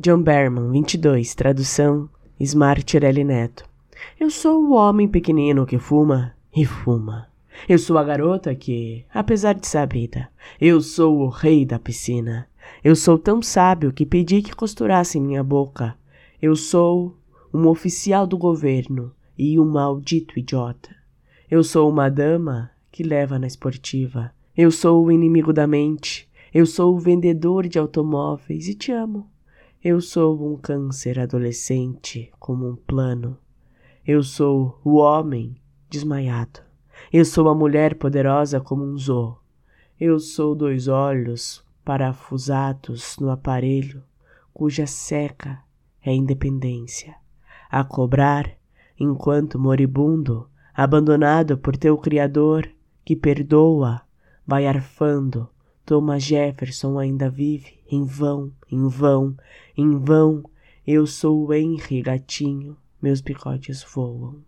John Berman, 22, tradução Smart L. Neto. Eu sou o homem pequenino que fuma e fuma. Eu sou a garota que, apesar de sabida, eu sou o rei da piscina. Eu sou tão sábio que pedi que costurassem minha boca. Eu sou um oficial do governo e um maldito idiota. Eu sou uma dama que leva na esportiva. Eu sou o inimigo da mente. Eu sou o vendedor de automóveis e te amo. Eu sou um câncer adolescente como um plano. Eu sou o homem desmaiado. Eu sou a mulher poderosa como um zoo. Eu sou dois olhos parafusados no aparelho cuja seca é independência. A cobrar, enquanto moribundo, abandonado por teu Criador, que perdoa, vai arfando. Thomas Jefferson ainda vive, em vão, em vão, em vão. Eu sou o Henry Gatinho, meus bigodes voam.